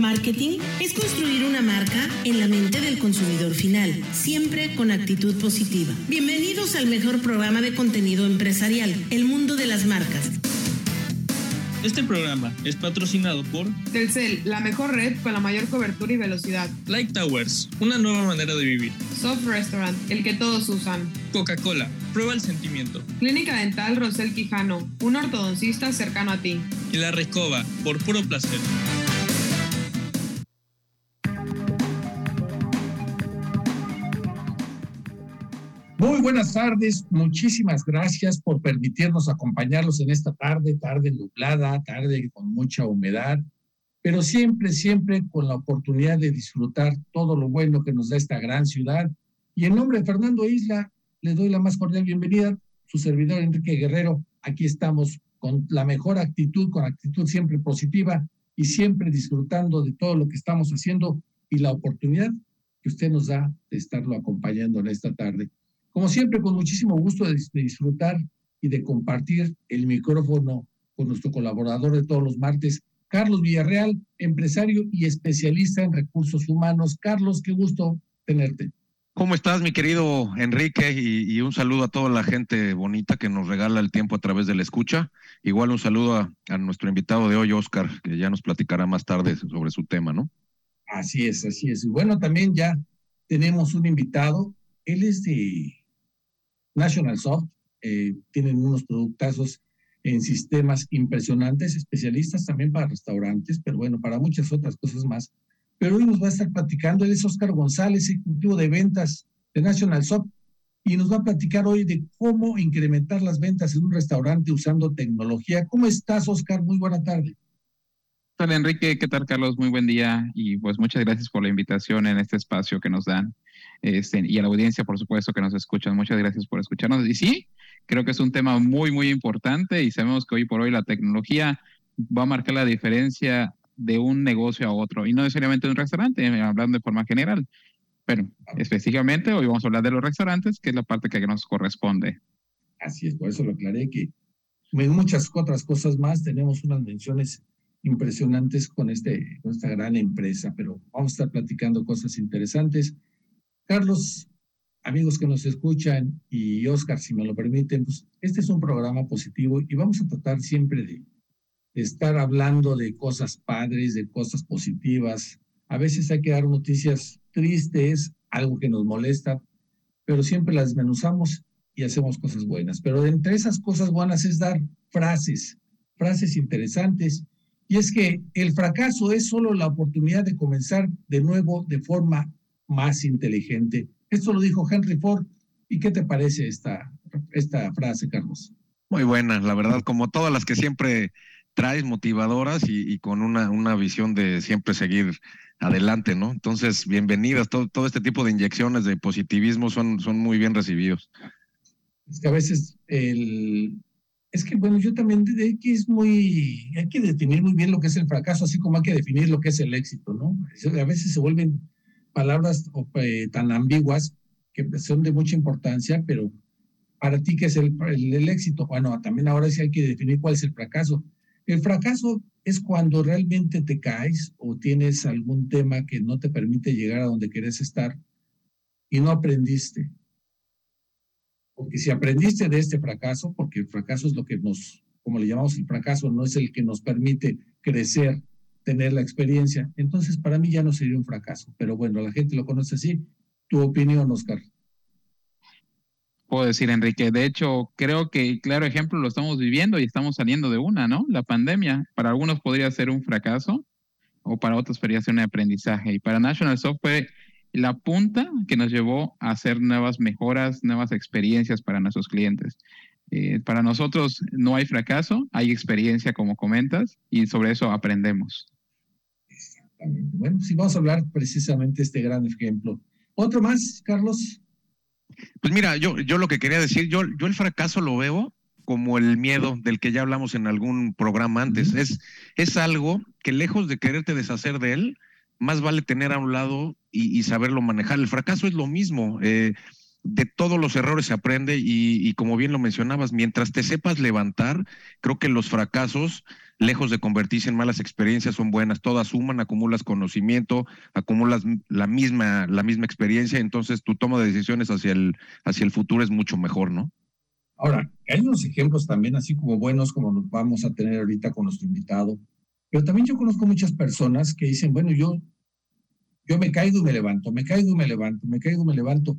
Marketing es construir una marca en la mente del consumidor final, siempre con actitud positiva. Bienvenidos al mejor programa de contenido empresarial, El Mundo de las Marcas. Este programa es patrocinado por Telcel, la mejor red con la mayor cobertura y velocidad. Light Towers, una nueva manera de vivir. Soft Restaurant, el que todos usan. Coca-Cola, prueba el sentimiento. Clínica Dental Rosel Quijano, un ortodoncista cercano a ti. Y La Recoba, por puro placer. Muy buenas tardes, muchísimas gracias por permitirnos acompañarlos en esta tarde, tarde nublada, tarde con mucha humedad, pero siempre, siempre con la oportunidad de disfrutar todo lo bueno que nos da esta gran ciudad. Y en nombre de Fernando Isla, le doy la más cordial bienvenida, su servidor Enrique Guerrero, aquí estamos con la mejor actitud, con actitud siempre positiva y siempre disfrutando de todo lo que estamos haciendo y la oportunidad que usted nos da de estarlo acompañando en esta tarde. Como siempre, con muchísimo gusto de, disfrutar y de compartir el micrófono con nuestro colaborador de todos los martes, Carlos Villarreal, empresario y especialista en recursos humanos. Carlos, qué gusto tenerte. ¿Cómo estás, mi querido Enrique? Y, un saludo a toda la gente bonita que nos regala el tiempo a través de la escucha. Igual un saludo a, a nuestro invitado de hoy, Oscar, que ya nos platicará más tarde sobre su tema, ¿no? Así es, así es. Y bueno, también ya tenemos un invitado. Él es de National Soft, eh, tienen unos productazos en sistemas impresionantes, especialistas también para restaurantes, pero bueno, para muchas otras cosas más. Pero hoy nos va a estar platicando, él es Oscar González, ejecutivo de ventas de National Soft, y nos va a platicar hoy de cómo incrementar las ventas en un restaurante usando tecnología. ¿Cómo estás, Oscar? Muy buena tarde. Hola, Enrique. ¿Qué tal, Carlos? Muy buen día y pues muchas gracias por la invitación en este espacio que nos dan. Este, y a la audiencia, por supuesto, que nos escuchan. Muchas gracias por escucharnos. Y sí, creo que es un tema muy, muy importante y sabemos que hoy por hoy la tecnología va a marcar la diferencia de un negocio a otro y no necesariamente de un restaurante, eh, hablando de forma general. Pero específicamente hoy vamos a hablar de los restaurantes, que es la parte que nos corresponde. Así es, por eso lo aclaré que muchas otras cosas más tenemos unas menciones impresionantes con, este, con esta gran empresa, pero vamos a estar platicando cosas interesantes. Carlos, amigos que nos escuchan y Oscar, si me lo permiten, pues este es un programa positivo y vamos a tratar siempre de, estar hablando de cosas padres, de cosas positivas. A veces hay que dar noticias tristes, algo que nos molesta, pero siempre las desmenuzamos y hacemos cosas buenas. Pero entre esas cosas buenas es dar frases, frases interesantes. Y es que el fracaso es solo la oportunidad de comenzar de nuevo de forma más inteligente. Esto lo dijo Henry Ford. ¿Y qué te parece esta, esta frase, Carlos? Muy buena, la verdad, como todas las que siempre traes motivadoras y, con una, una visión de siempre seguir adelante, ¿no? Entonces, bienvenidas. Todo, todo este tipo de inyecciones de positivismo son, son muy bien recibidos. Es que a veces el... Es que, bueno, yo también de que es muy... Hay que definir muy bien lo que es el fracaso, así como hay que definir lo que es el éxito, ¿no? A veces se vuelven palabras eh, tan ambiguas que son de mucha importancia, pero para ti, ¿qué es el, éxito? Bueno, también ahora sí hay que definir cuál es el fracaso. El fracaso es cuando realmente te caes o tienes algún tema que no te permite llegar a donde quieres estar y no aprendiste. Porque si aprendiste de este fracaso, porque el fracaso es lo que nos, como le llamamos el fracaso, no es el que nos permite crecer tener la experiencia. Entonces, para mí ya no sería un fracaso. Pero bueno, la gente lo conoce así. Tu opinión, Oscar. Puedo decir, Enrique, de hecho, creo que claro ejemplo lo estamos viviendo y estamos saliendo de una, ¿no? La pandemia, para algunos podría ser un fracaso o para otros podría ser un aprendizaje. Y para National Soft fue la punta que nos llevó a hacer nuevas mejoras, nuevas experiencias para nuestros clientes. Eh, para nosotros no hay fracaso, hay experiencia, como comentas, y sobre eso aprendemos. Exactamente. Bueno, sí, vamos a hablar precisamente de este gran ejemplo. ¿Otro más, Carlos? Pues mira, yo, yo lo que quería decir, yo, yo el fracaso lo veo como el miedo del que ya hablamos en algún programa antes. es, es algo que lejos de quererte deshacer de él, más vale tener a un lado y, saberlo manejar. El fracaso es lo mismo. Eh, de todos los errores se aprende y, como bien lo mencionabas, mientras te sepas levantar, creo que los fracasos lejos de convertirse en malas experiencias, son buenas, todas suman, acumulas conocimiento, acumulas la misma, la misma experiencia, entonces tu toma de decisiones hacia el, hacia el futuro es mucho mejor, ¿no? Ahora, hay unos ejemplos también así como buenos, como nos vamos a tener ahorita con nuestro invitado, pero también yo conozco muchas personas que dicen, bueno, yo, yo me caigo y me levanto, me caigo y me levanto, me caigo y me levanto.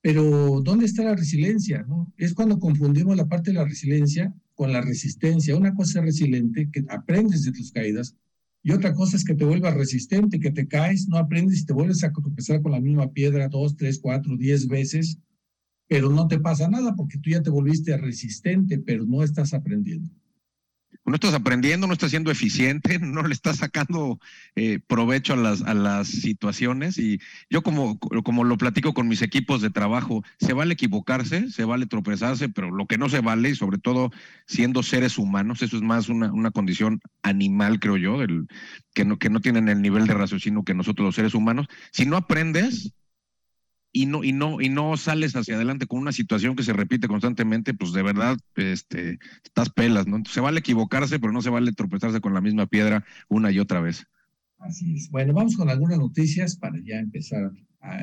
Pero ¿dónde está la resiliencia? No? Es cuando confundimos la parte de la resiliencia con la resistencia. Una cosa es resiliente, que aprendes de tus caídas, y otra cosa es que te vuelvas resistente, que te caes, no aprendes y te vuelves a tropezar con la misma piedra dos, tres, cuatro, diez veces, pero no te pasa nada porque tú ya te volviste resistente, pero no estás aprendiendo no estás aprendiendo, no estás siendo eficiente, no le estás sacando eh, provecho a las, a las situaciones. Y yo como, como lo platico con mis equipos de trabajo, se vale equivocarse, se vale tropezarse, pero lo que no se vale, y sobre todo siendo seres humanos, eso es más una, una condición animal, creo yo, del, que, no, que no tienen el nivel de raciocinio que nosotros los seres humanos. Si no aprendes, y no, y no, y no sales hacia adelante con una situación que se repite constantemente, pues de verdad, este, estás pelas, ¿no? Se vale equivocarse, pero no se vale tropezarse con la misma piedra una y otra vez. Así es. Bueno, vamos con algunas noticias para ya empezar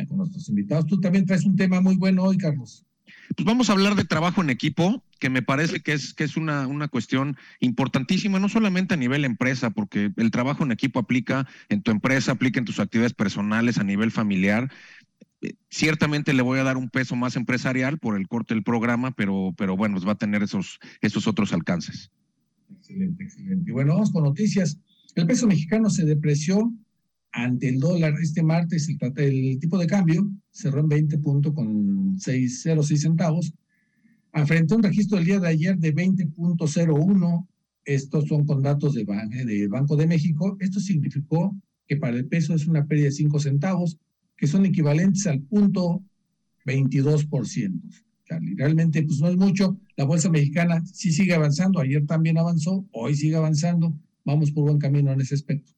con nuestros invitados. Tú también traes un tema muy bueno hoy, Carlos. Pues vamos a hablar de trabajo en equipo, que me parece que es, que es una, una cuestión importantísima, no solamente a nivel empresa, porque el trabajo en equipo aplica en tu empresa, aplica en tus actividades personales, a nivel familiar, ciertamente le voy a dar un peso más empresarial por el corte del programa, pero, pero bueno, va a tener esos, esos otros alcances. Excelente, excelente. Y bueno, vamos con noticias. El peso mexicano se depreció ante el dólar este martes. El, el tipo de cambio cerró en 20.06 centavos, frente a un registro del día de ayer de 20.01. Estos son con datos de, de Banco de México. Esto significó que para el peso es una pérdida de 5 centavos que son equivalentes al punto 22%. Charlie, realmente pues no es mucho. La bolsa mexicana sí sigue avanzando. Ayer también avanzó, hoy sigue avanzando. Vamos por buen camino en ese aspecto.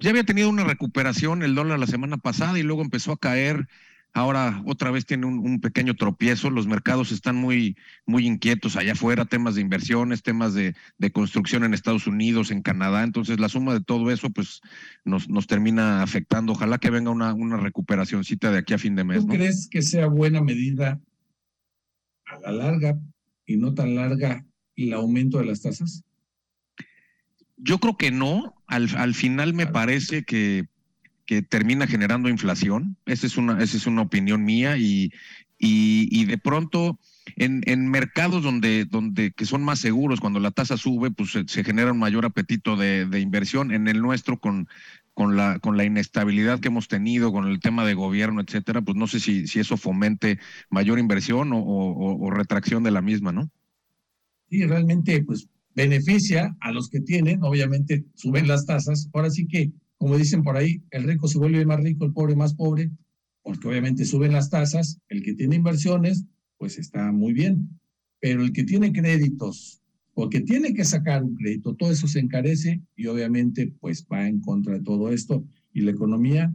Ya había tenido una recuperación el dólar la semana pasada y luego empezó a caer Ahora otra vez tiene un, pequeño tropiezo. Los mercados están muy, muy inquietos allá afuera, temas de inversiones, temas de, construcción en Estados Unidos, en Canadá. Entonces, la suma de todo eso, pues, nos, nos termina afectando. Ojalá que venga una, una recuperacióncita de aquí a fin de mes. ¿Tú crees que sea buena medida a la larga y no tan larga el aumento de las tasas? Yo creo que no. Al, al final me parece que que termina generando inflación. Esa es una, esa es una opinión mía y, y, de pronto en, en, mercados donde, donde que son más seguros, cuando la tasa sube, pues se, genera un mayor apetito de, de, inversión. En el nuestro, con, con, la, con la inestabilidad que hemos tenido, con el tema de gobierno, etcétera, pues no sé si, si eso fomente mayor inversión o, o, o retracción de la misma, ¿no? Sí, realmente, pues beneficia a los que tienen, obviamente suben las tasas. Ahora sí que como dicen por ahí, el rico se vuelve más rico, el pobre más pobre, porque obviamente suben las tasas, el que tiene inversiones, pues está muy bien, pero el que tiene créditos o que tiene que sacar un crédito, todo eso se encarece y obviamente pues va en contra de todo esto y la economía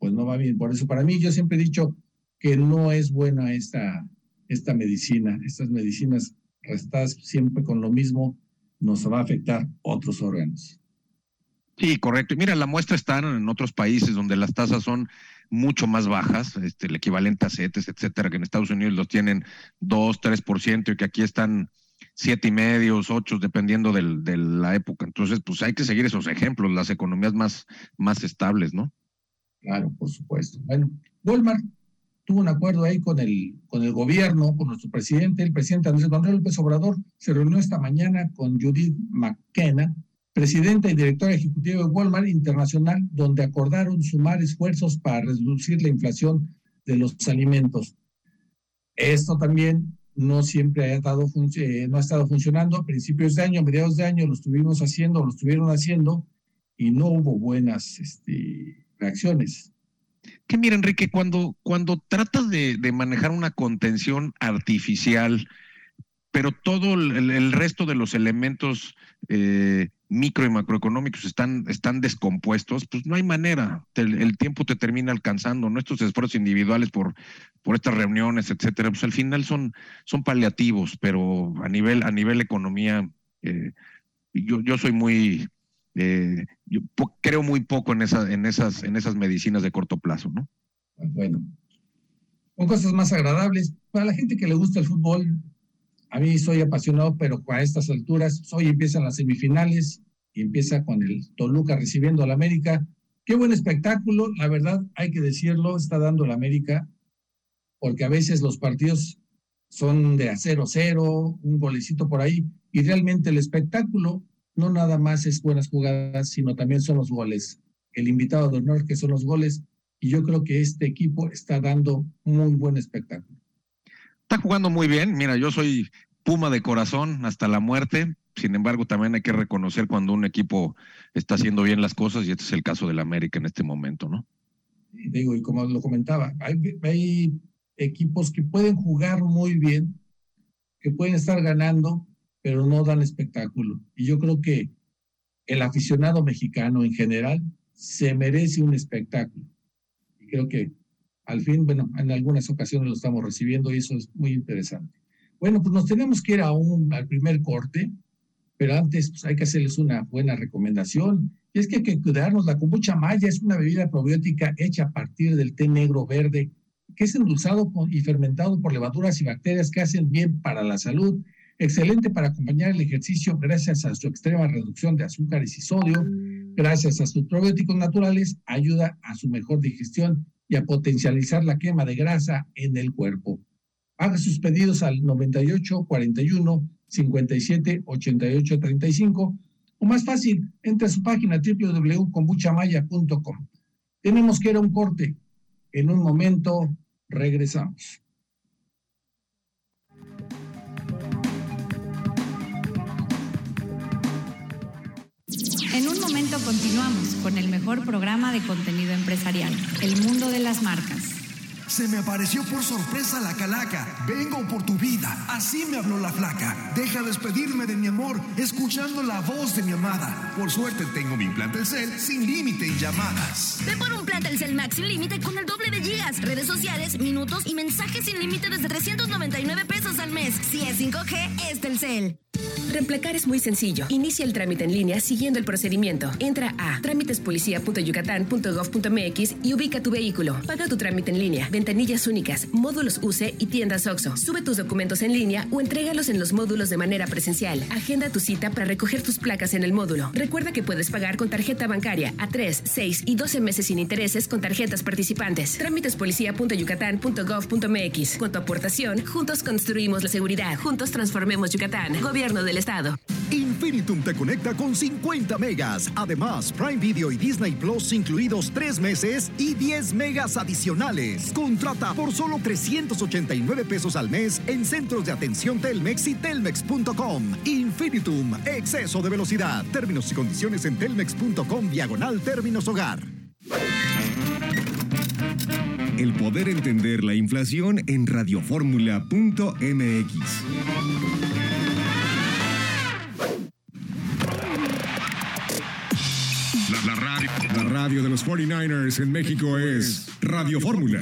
pues no va bien. Por eso para mí yo siempre he dicho que no es buena esta, esta medicina, estas medicinas restadas siempre con lo mismo nos va a afectar otros órganos. Sí, correcto. Y mira, la muestra está en otros países donde las tasas son mucho más bajas, este, el equivalente a CETES, etcétera, que en Estados Unidos los tienen 2, 3% y que aquí están siete y medio, ocho, dependiendo del, de la época. Entonces, pues hay que seguir esos ejemplos, las economías más, más estables, ¿no? Claro, por supuesto. Bueno, Walmart tuvo un acuerdo ahí con el, con el gobierno, con nuestro presidente, el presidente Andrés Manuel López Obrador, se reunió esta mañana con Judith McKenna, presidenta y directora ejecutiva de Walmart Internacional, donde acordaron sumar esfuerzos para reducir la inflación de los alimentos. Esto también no siempre ha, dado eh, no ha estado funcionando. A principios de año, a mediados de año, lo estuvimos haciendo, lo estuvieron haciendo y no hubo buenas este, reacciones. Que mira, Enrique, cuando, cuando tratas de, de manejar una contención artificial, pero todo el, el resto de los elementos eh, micro y macroeconómicos están, están descompuestos, pues no hay manera. El, tiempo te termina alcanzando. Nuestros esfuerzos individuales por, por estas reuniones, etcétera, pues al final son, son paliativos, pero a nivel, a nivel economía, eh, yo, yo soy muy, eh, yo creo muy poco en, esa, en, esas, en esas medicinas de corto plazo, ¿no? Bueno, con cosas más agradables. Para la gente que le gusta el fútbol, a mí soy apasionado, pero a estas alturas, hoy empiezan las semifinales y empieza con el Toluca recibiendo al América. Qué buen espectáculo, la verdad, hay que decirlo, está dando el América, porque a veces los partidos son de a 0-0, un golecito por ahí, y realmente el espectáculo no nada más es buenas jugadas, sino también son los goles. El invitado de honor que son los goles, y yo creo que este equipo está dando muy buen espectáculo. Está jugando muy bien, mira, yo soy Puma de corazón hasta la muerte, sin embargo también hay que reconocer cuando un equipo está haciendo bien las cosas, y este es el caso del América en este momento, ¿no? Digo, y como lo comentaba, hay, hay equipos que pueden jugar muy bien, que pueden estar ganando, pero no dan espectáculo. Y yo creo que el aficionado mexicano en general se merece un espectáculo. Y creo que al fin, bueno, en algunas ocasiones lo estamos recibiendo y eso es muy interesante. Bueno, pues nos tenemos que ir a un, primer corte, pero antes pues, hay que hacerles una buena recomendación. Y es que hay que cuidarnos. La kombucha maya es una bebida probiótica hecha a partir del té negro verde que es endulzado y fermentado por levaduras y bacterias que hacen bien para la salud, excelente para acompañar el ejercicio gracias a su extrema reducción de azúcares y sodio, gracias a sus probióticos naturales, ayuda a su mejor digestión y a potencializar la quema de grasa en el cuerpo. Haga sus pedidos al 98 41 57 88 35 o más fácil, entre a su página www.kombuchamaya.com. Tenemos que ir a un corte. En un momento regresamos. En un momento continuamos con el mejor programa de contenido empresarial, El Mundo de las Marcas. Se me apareció por sorpresa la calaca. Vengo por tu vida. Así me habló la flaca. Deja despedirme de mi amor, escuchando la voz de mi amada. Por suerte tengo mi plan Telcel sin límite en llamadas. Ve por un plan Telcel Max sin límite con el doble de gigas, redes sociales, minutos y mensajes sin límite desde 399 pesos al mes. Si es 5G, es Telcel. Reemplacar es muy sencillo. Inicia el trámite en línea siguiendo el procedimiento. Entra a trámitespolicía.yucatán.gov.mx y ubica tu vehículo. Paga tu trámite en línea. Ventanillas únicas, módulos UCE y tiendas OXO. Sube tus documentos en línea o entrégalos en los módulos de manera presencial. Agenda tu cita para recoger tus placas en el módulo. Recuerda que puedes pagar con tarjeta bancaria a 3, 6 y 12 meses sin intereses con tarjetas participantes. Trámitespolicía.yucatán.gov.mx. Con tu aportación, juntos construimos la seguridad. Juntos transformemos Yucatán. Gobierno del Estado. Infinitum te conecta con 50 megas. Además, Prime Video y Disney Plus incluidos 3 meses y 10 megas adicionales. Contrata por solo 389 pesos al mes en centros de atención Telmex y telmex.com. Infinitum, exceso de velocidad. Términos y condiciones en telmex.com diagonal términos hogar. El poder entender la inflación en radioformula.mx. La, radio, de los 49ers en México es Radio Fórmula.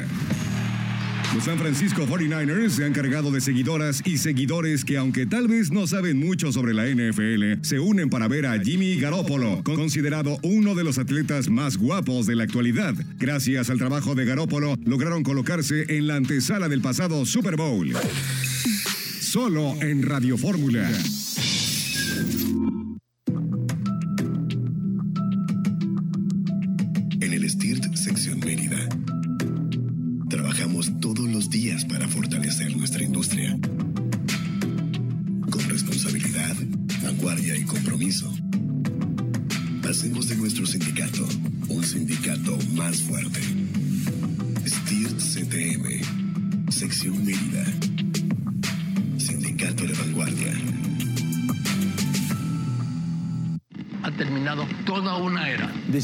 Los San Francisco 49ers se han cargado de seguidoras y seguidores que aunque tal vez no saben mucho sobre la NFL, se unen para ver a Jimmy Garoppolo, considerado uno de los atletas más guapos de la actualidad. Gracias al trabajo de Garoppolo, lograron colocarse en la antesala del pasado Super Bowl. Solo en Radio Fórmula.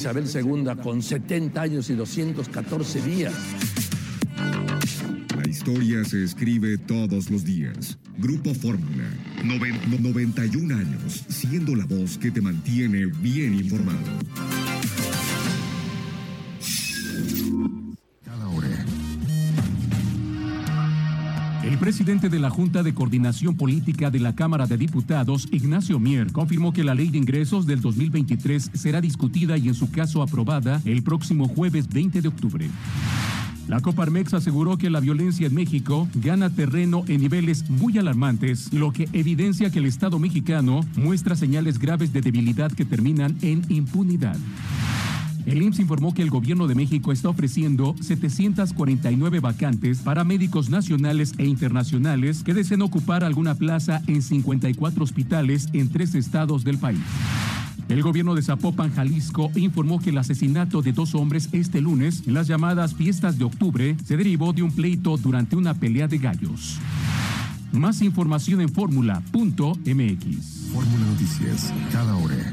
Isabel II con 70 años y 214 días. La historia se escribe todos los días. Grupo Fórmula. Noven- 91 años, siendo la voz que te mantiene bien informado. El presidente de la Junta de Coordinación Política de la Cámara de Diputados, Ignacio Mier, confirmó que la ley de ingresos del 2023 será discutida y en su caso aprobada el próximo jueves 20 de octubre. La Coparmex aseguró que la violencia en México gana terreno en niveles muy alarmantes, lo que evidencia que el Estado mexicano muestra señales graves de debilidad que terminan en impunidad. El IMSS informó que el gobierno de México está ofreciendo 749 vacantes para médicos nacionales e internacionales que deseen ocupar alguna plaza en 54 hospitales en tres estados del país. El gobierno de Zapopan, Jalisco, informó que el asesinato de dos hombres este lunes en las llamadas fiestas de octubre se derivó de un pleito durante una pelea de gallos. Más información en fórmula.mx. Fórmula Noticias, cada hora.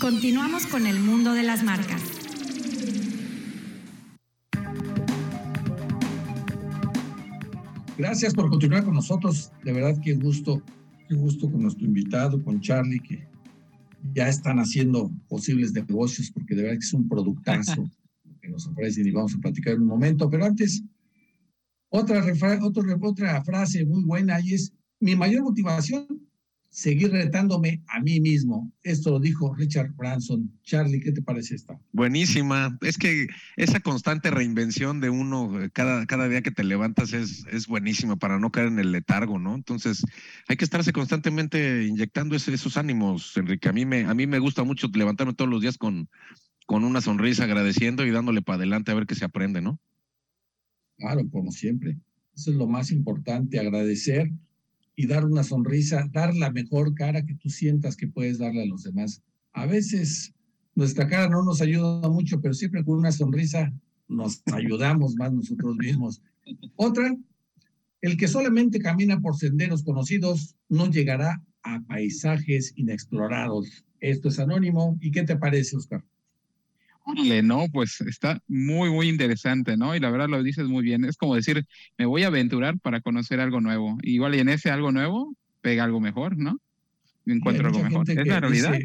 Continuamos con el mundo de las marcas. Gracias por continuar con nosotros. De verdad, qué gusto, qué gusto con nuestro invitado, con Charlie, que ya están haciendo posibles negocios, porque de verdad que es un productazo que nos ofrecen y vamos a platicar en un momento. Pero antes, otra, otra, otra frase muy buena y es, mi mayor motivación seguir retándome a mí mismo. Esto lo dijo Richard Branson. Charlie, ¿qué te parece esta? Buenísima. Es que esa constante reinvención de uno eh, cada, cada día que te levantas es, es buenísima para no caer en el letargo, ¿no? Entonces hay que estarse constantemente inyectando esos ánimos, Enrique. A mí me, a mí me gusta mucho levantarme todos los días con, con una sonrisa, agradeciendo y dándole para adelante a ver qué se aprende, ¿no? Claro, como siempre. Eso es lo más importante, agradecer y dar una sonrisa, dar la mejor cara que tú sientas que puedes darle a los demás. A veces nuestra cara no nos ayuda mucho, pero siempre con una sonrisa nos ayudamos más nosotros mismos. Otra, el que solamente camina por senderos conocidos no llegará a paisajes inexplorados. Esto es anónimo. ¿Y qué te parece, Oscar? Órale, no, pues está muy, muy interesante, ¿no? Y la verdad lo dices muy bien. Es como decir, me voy a aventurar para conocer algo nuevo. Igual y en ese algo nuevo pega algo mejor, ¿no? Encuentro algo mejor. Es la realidad.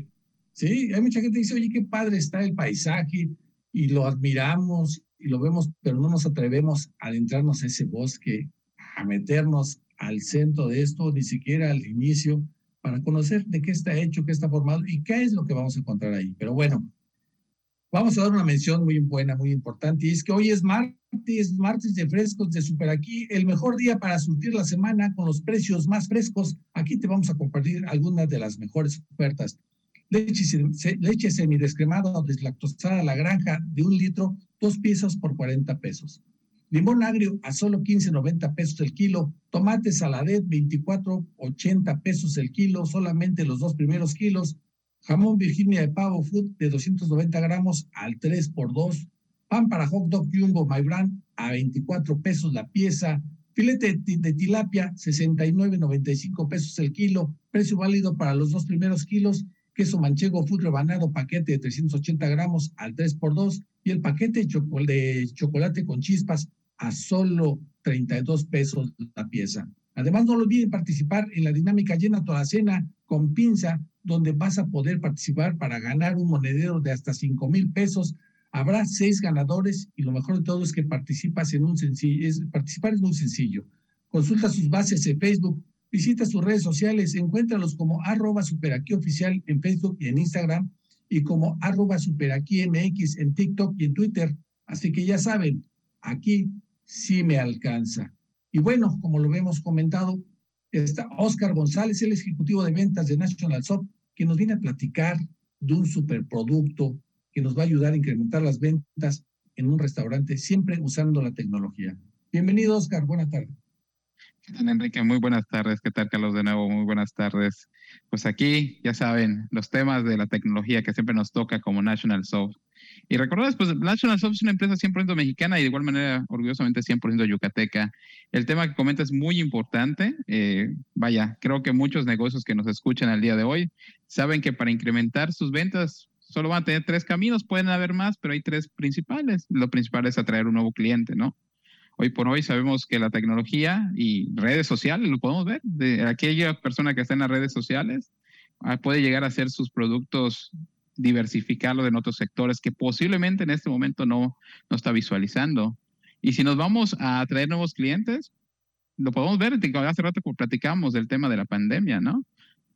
sí, hay mucha gente que dice, oye, qué padre está el paisaje y lo admiramos y lo vemos, pero no nos atrevemos a adentrarnos a ese bosque, a meternos al centro de esto, ni siquiera al inicio, para conocer de qué está hecho, qué está formado y qué es lo que vamos a encontrar ahí. Pero bueno, Vamos a dar una mención muy buena, muy importante, y es que hoy es martes, martes de frescos de Super Aquí, el mejor día para surtir la semana con los precios más frescos. Aquí te vamos a compartir algunas de las mejores ofertas. Leche, leche semidescremada o deslactosada a la granja de un litro, dos piezas por 40 pesos. Limón agrio a solo 15.90 pesos el kilo. Tomate saladet 24.80 pesos el kilo, solamente los dos primeros kilos. Jamón Virginia de pavo food de 290 gramos al 3 por 2. Pan para hot dog jumbo my brand a 24 pesos la pieza. Filete de tilapia 69.95 pesos el kilo. Precio válido para los dos primeros kilos. Queso manchego food rebanado paquete de 380 gramos al 3 por 2 y el paquete de chocolate con chispas a solo 32 pesos la pieza. Además, no olviden participar en la dinámica llena toda la cena con pinza, donde vas a poder participar para ganar un monedero de hasta 5 mil pesos. Habrá seis ganadores y lo mejor de todo es que participas en un sencillo, participar es muy sencillo. Consulta sus bases en Facebook, visita sus redes sociales, encuéntralos como arroba superaquioficial en Facebook y en Instagram y como arroba superaquimx en TikTok y en Twitter. Así que ya saben, aquí sí me alcanza. Y bueno, como lo hemos comentado, está Oscar González, el ejecutivo de ventas de National Soft, que nos viene a platicar de un superproducto que nos va a ayudar a incrementar las ventas en un restaurante, siempre usando la tecnología. Bienvenido, Oscar. Buenas tardes. ¿Qué tal, Enrique? Muy buenas tardes. ¿Qué tal, Carlos? De nuevo, muy buenas tardes. Pues aquí, ya saben, los temas de la tecnología que siempre nos toca como National Soft. Y recordarles, pues National Soft es una empresa 100% mexicana y de igual manera, orgullosamente 100% yucateca. El tema que comenta es muy importante. Eh, vaya, creo que muchos negocios que nos escuchan al día de hoy saben que para incrementar sus ventas solo van a tener tres caminos, pueden haber más, pero hay tres principales. Lo principal es atraer un nuevo cliente, ¿no? Hoy por hoy sabemos que la tecnología y redes sociales, lo podemos ver, de aquella persona que está en las redes sociales ah, puede llegar a hacer sus productos, diversificarlo en otros sectores que posiblemente en este momento no, no está visualizando. Y si nos vamos a atraer nuevos clientes, lo podemos ver, hace rato platicamos del tema de la pandemia, ¿no?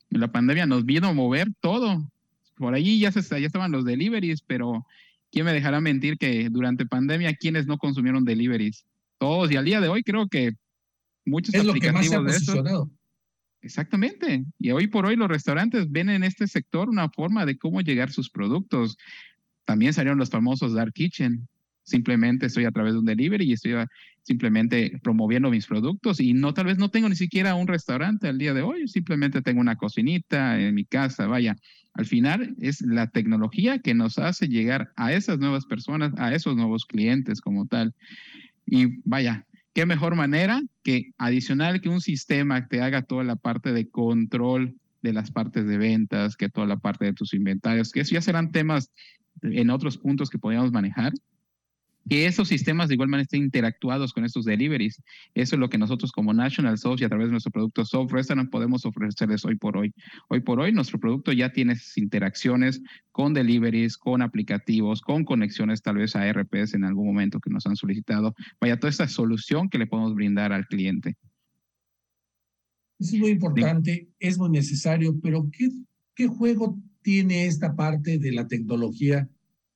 La pandemia nos vino a mover todo. Por ahí ya, se, ya estaban los deliveries, pero ¿quién me dejará mentir que durante pandemia, quienes no consumieron deliveries? todos. Y al día de hoy creo que muchos es lo que más se ha posicionado. Exactamente. Y hoy por hoy los restaurantes ven en este sector una forma de cómo llegar sus productos. También salieron los famosos Dark Kitchen. Simplemente estoy a través de un delivery y estoy simplemente promoviendo mis productos y no tal vez no tengo ni siquiera un restaurante al día de hoy, simplemente tengo una cocinita en mi casa, vaya. Al final es la tecnología que nos hace llegar a esas nuevas personas, a esos nuevos clientes como tal. Y vaya, qué mejor manera que adicional que un sistema que te haga toda la parte de control de las partes de ventas, que toda la parte de tus inventarios, que eso ya serán temas en otros puntos que podríamos manejar, que esos sistemas de igual manera estén interactuados con estos deliveries. Eso es lo que nosotros como National Soft y a través de nuestro producto Soft Restaurant podemos ofrecerles hoy por hoy. Hoy por hoy nuestro producto ya tiene interacciones con deliveries, con aplicativos, con conexiones tal vez a RPS en algún momento que nos han solicitado. Vaya, toda esta solución que le podemos brindar al cliente. Es muy importante, es muy necesario, pero ¿qué, ¿qué juego tiene esta parte de la tecnología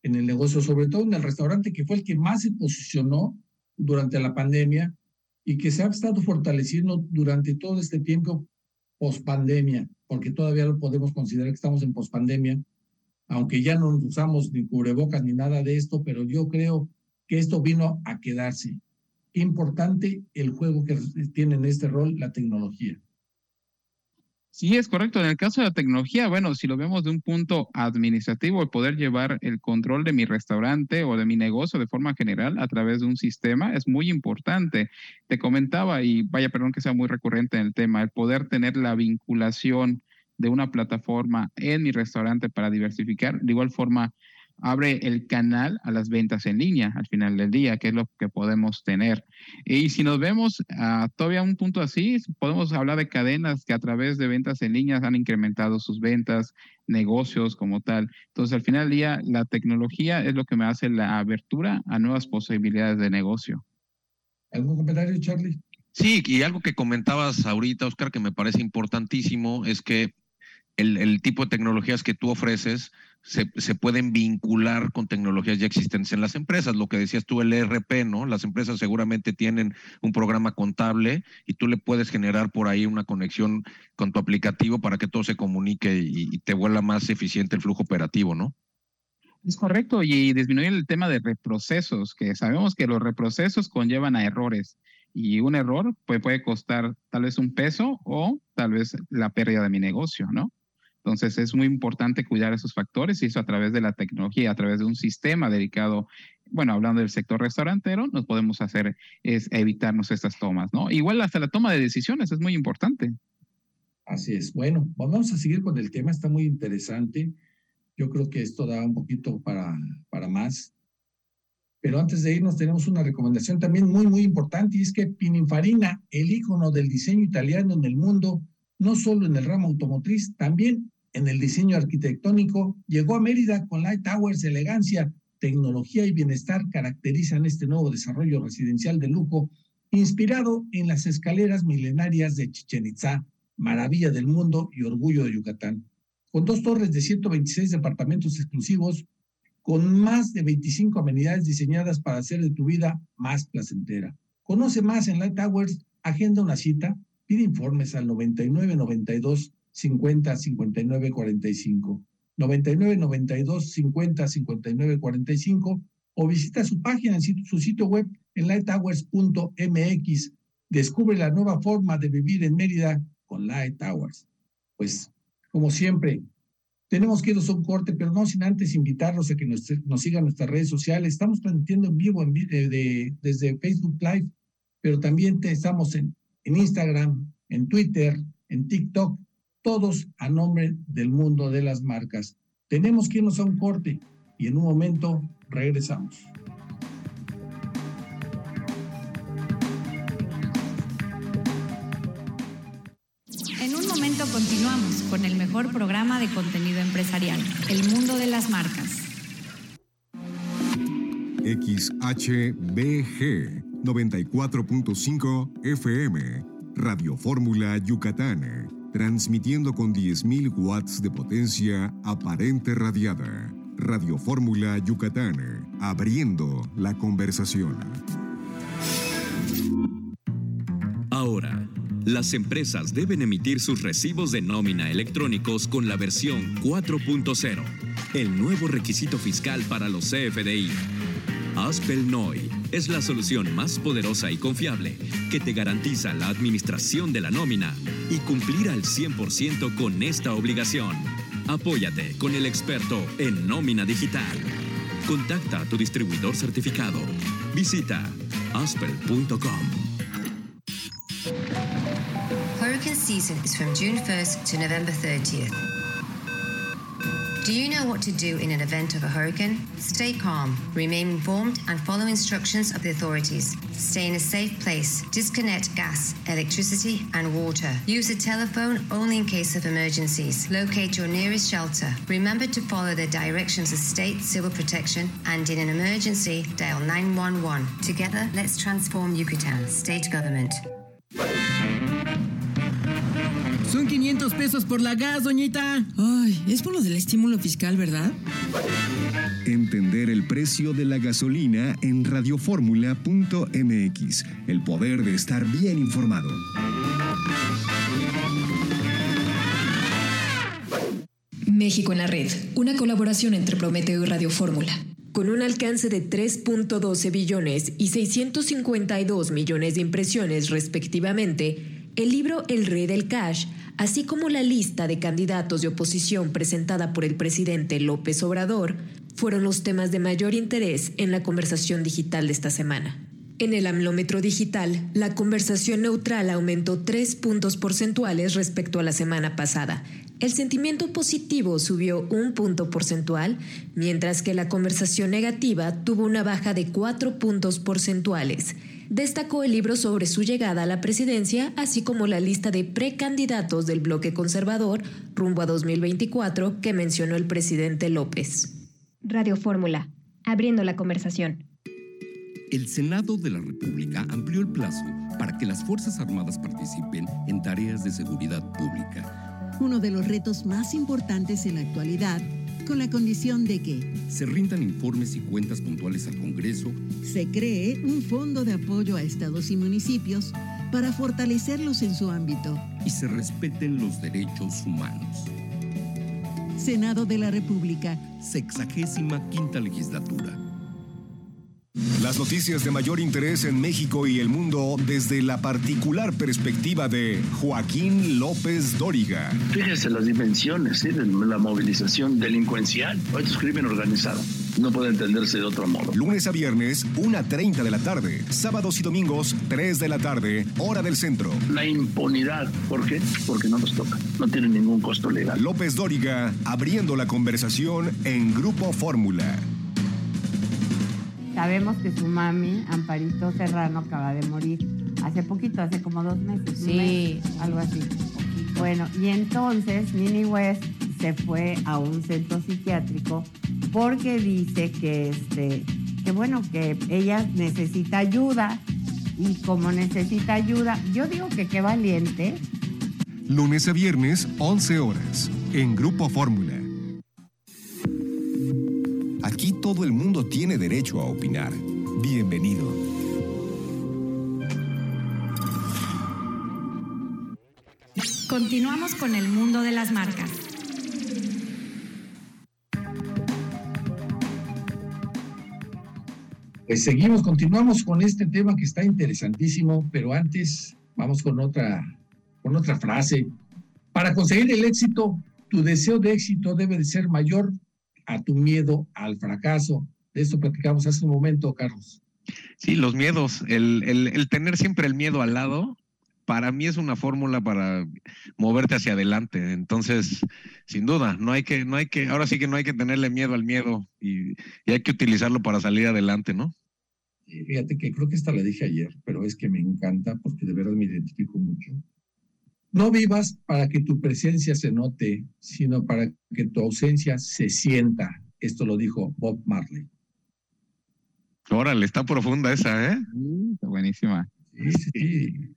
en el negocio, sobre todo en el restaurante, que fue el que más se posicionó durante la pandemia y que se ha estado fortaleciendo durante todo este tiempo post-pandemia, porque todavía lo podemos considerar que estamos en post-pandemia, aunque ya no usamos ni cubrebocas ni nada de esto, pero yo creo que esto vino a quedarse. Qué importante el juego que tiene en este rol la tecnología. Sí, es correcto. En el caso de la tecnología, bueno, si lo vemos de un punto administrativo, el poder llevar el control de mi restaurante o de mi negocio de forma general a través de un sistema es muy importante. Te comentaba, y vaya, perdón que sea muy recurrente en el tema, el poder tener la vinculación de una plataforma en mi restaurante para diversificar, de igual forma abre el canal a las ventas en línea al final del día, que es lo que podemos tener. Y si nos vemos a todavía un punto así, podemos hablar de cadenas que a través de ventas en línea han incrementado sus ventas, negocios como tal. Entonces, al final del día, la tecnología es lo que me hace la abertura a nuevas posibilidades de negocio. ¿Algún comentario, Charlie? Sí, y algo que comentabas ahorita, Oscar, que me parece importantísimo, es que el, el tipo de tecnologías que tú ofreces se, pueden vincular con tecnologías ya existentes en las empresas. Lo que decías tú, el ERP, ¿no? Las empresas seguramente tienen un programa contable y tú le puedes generar por ahí una conexión con tu aplicativo para que todo se comunique y, te vuelva más eficiente el flujo operativo, ¿no? Es correcto, y disminuir el tema de reprocesos, que sabemos que los reprocesos conllevan a errores y un error puede, puede costar tal vez un peso o tal vez la pérdida de mi negocio, ¿no? Entonces es muy importante cuidar esos factores y eso a través de la tecnología, a través de un sistema dedicado, bueno, hablando del sector restaurantero, nos podemos hacer es evitarnos estas tomas, ¿no? Igual hasta la toma de decisiones es muy importante. Así es. Bueno, vamos a seguir con el tema, está muy interesante. Yo creo que esto da un poquito para, para más. Pero antes de irnos tenemos una recomendación también muy, muy importante y es que Pininfarina, el ícono del diseño italiano en el mundo, no solo en el ramo automotriz, también en el diseño arquitectónico, llegó a Mérida con Light Towers, elegancia, tecnología y bienestar caracterizan este nuevo desarrollo residencial de lujo, inspirado en las escaleras milenarias de Chichen Itzá, maravilla del mundo y orgullo de Yucatán. con dos torres de 126 departamentos exclusivos, con más de 25 amenidades diseñadas para hacer de tu vida más placentera. Conoce más en Light Towers, agenda una cita, pide informes al 99 92 50 59 45, 99 92 50 59 45 o visita su página, su sitio web en lighttowers.mx. Descubre la nueva forma de vivir en Mérida con Light Towers. Pues, como siempre, tenemos que irnos a un corte, pero no sin antes invitarlos a que nos, sigan nuestras redes sociales. Estamos transmitiendo en vivo en, de, desde Facebook Live, pero también estamos en, en Instagram, en Twitter, en TikTok, todos a nombre del mundo de las marcas. Tenemos que irnos a un corte y en un momento regresamos. En un momento continuamos con el mejor programa de contenido empresarial, El Mundo de las Marcas. XHBG 94.5 FM, Radio Fórmula Yucatán, transmitiendo con 10.000 watts de potencia aparente radiada. Radio Fórmula Yucatán, abriendo la conversación. Ahora, las empresas deben emitir sus recibos de nómina electrónicos con la versión 4.0, el nuevo requisito fiscal para los CFDI. Aspel NOI es la solución más poderosa y confiable que te garantiza la administración de la nómina y cumplir al 100% con esta obligación. Apóyate con el experto en nómina digital. Contacta a tu distribuidor certificado. Visita aspel.com. Hurricane season is from June 1st to November 30th. Do you know what to do in an event of a hurricane? Stay calm, remain informed, and follow instructions of the authorities. Stay in a safe place. Disconnect gas, electricity, and water. Use a telephone only in case of emergencies. Locate your nearest shelter. Remember to follow the directions of state civil protection, and in an emergency, dial 911. Together, let's transform Yucatan. State government. Son 500 pesos por la gas, doñita. Ay, es por lo del estímulo fiscal, ¿verdad? Entender el precio de la gasolina en radioformula.mx. El poder de estar bien informado. México en la red, una colaboración entre Prometeo y Radio Fórmula. Con un alcance de 3.12 billones y 652 millones de impresiones respectivamente, el libro El Rey del Cash, así como la lista de candidatos de oposición presentada por el presidente López Obrador, fueron los temas de mayor interés en la conversación digital de esta semana. En el amlómetro digital, la conversación neutral aumentó tres puntos porcentuales respecto a la semana pasada. El sentimiento positivo subió un punto porcentual, mientras que la conversación negativa tuvo una baja de cuatro puntos porcentuales. Destacó el libro sobre su llegada a la presidencia, así como la lista de precandidatos del bloque conservador rumbo a 2024 que mencionó el presidente López. Radio Fórmula, abriendo la conversación. El Senado de la República amplió el plazo para que las Fuerzas Armadas participen en tareas de seguridad pública. Uno de los retos más importantes en la actualidad con la condición de que se rindan informes y cuentas puntuales al Congreso, se cree un fondo de apoyo a estados y municipios para fortalecerlos en su ámbito y se respeten los derechos humanos. Senado de la República. Sexagésima quinta legislatura. Las noticias de mayor interés en México y el mundo desde la particular perspectiva de Joaquín López Dóriga. Fíjese las dimensiones de la movilización delincuencial. Esto es crimen organizado. No puede entenderse de otro modo. Lunes a viernes, 1.30 de la tarde. Sábados y domingos, 3 de la tarde, hora del centro. La impunidad. ¿Por qué? Porque no nos toca. No tiene ningún costo legal. López Dóriga, abriendo la conversación en Grupo Fórmula. Sabemos que su mami, Amparito Serrano, acaba de morir hace poquito, hace como dos meses. Sí. algo así. Bueno, y entonces Nini West se fue a un centro psiquiátrico porque dice que, este, que bueno, que ella necesita ayuda y como necesita ayuda, yo digo que qué valiente lunes a viernes, 11 horas, en Grupo Fórmula. Todo el mundo tiene derecho a opinar. Bienvenido. Continuamos con el mundo de las marcas. Pues seguimos, continuamos con este tema que está interesantísimo, pero antes vamos con otra, con otra frase. Para conseguir el éxito, tu deseo de éxito debe de ser mayor a tu miedo al fracaso. De eso platicamos hace un momento, Carlos. Sí, los miedos, el, el, el tener siempre el miedo al lado, para mí es una fórmula para moverte hacia adelante. Entonces, sin duda, no hay que, no hay que, ahora sí que no hay que tenerle miedo al miedo y, y hay que utilizarlo para salir adelante, ¿no? Fíjate que creo que esta la dije ayer, pero es que me encanta porque de verdad me identifico mucho. No vivas para que tu presencia se note, sino para que tu ausencia se sienta. Esto lo dijo Bob Marley. Órale, está profunda esa, ¿eh? Está buenísima. Sí, sí.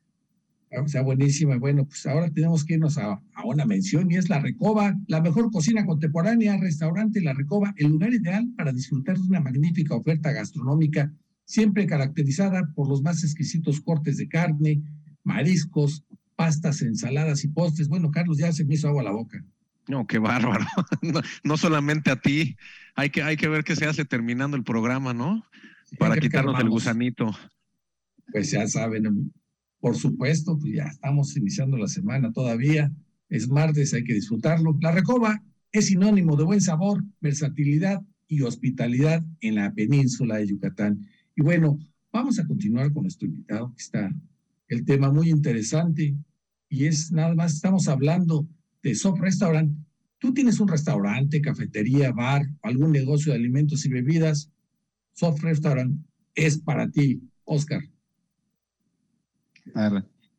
O sea, buenísima. Bueno, pues ahora tenemos que irnos a, a, una mención y es La Recoba, la mejor cocina contemporánea, restaurante La Recoba, el lugar ideal para disfrutar de una magnífica oferta gastronómica, siempre caracterizada por los más exquisitos cortes de carne, mariscos, pastas, ensaladas y postres. Bueno, Carlos, ya se me hizo agua a la boca. No, qué bárbaro. No, no, solamente a ti, hay que, hay que ver qué se hace terminando el programa, ¿no? Para quitarnos el gusanito. Pues ya saben, por supuesto, pues ya estamos iniciando la semana todavía. Es martes, hay que disfrutarlo. La Recoba es sinónimo de buen sabor, versatilidad y hospitalidad en la península de Yucatán. Y bueno, vamos a continuar con nuestro invitado, que está el tema muy interesante y es nada más, estamos hablando de Soft Restaurant. Tú tienes un restaurante, cafetería, bar, algún negocio de alimentos y bebidas. Soft Restaurant es para ti, Oscar.